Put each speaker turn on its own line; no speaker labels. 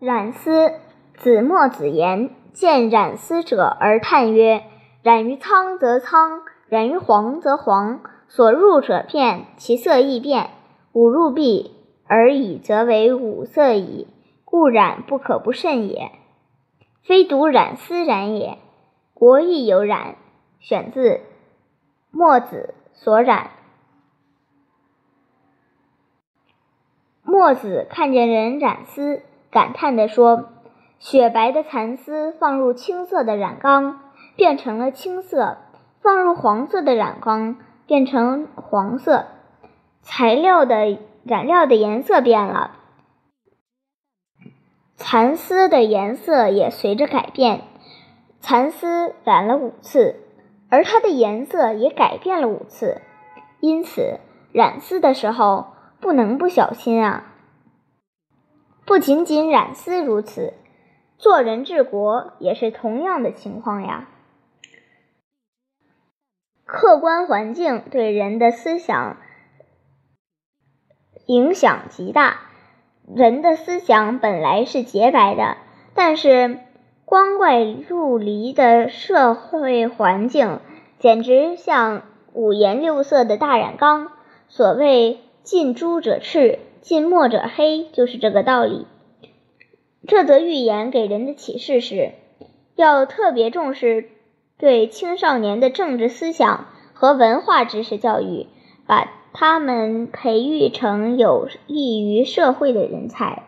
染丝，子墨子言，见染丝者而叹曰：“染于苍则苍，染于黄则黄。所入者片，其色亦变。五入必而已，则为五色矣。故染不可不慎也。非独染丝染也，国亦有染。”选自墨子所染。墨子看见人染丝。感叹地说：“雪白的蚕丝放入青色的染缸，变成了青色；放入黄色的染缸，变成黄色。材料的染料的颜色变了，蚕丝的颜色也随着改变。蚕丝染了五次，而它的颜色也改变了五次。因此，染丝的时候不能不小心啊。”不仅仅染丝如此，做人治国也是同样的情况呀。客观环境对人的思想影响极大。人的思想本来是洁白的，但是光怪陆离的社会环境简直像五颜六色的大染缸。所谓“近朱者赤”。近墨者黑，就是这个道理。这则寓言给人的启示是，要特别重视对青少年的政治思想和文化知识教育，把他们培育成有益于社会的人才。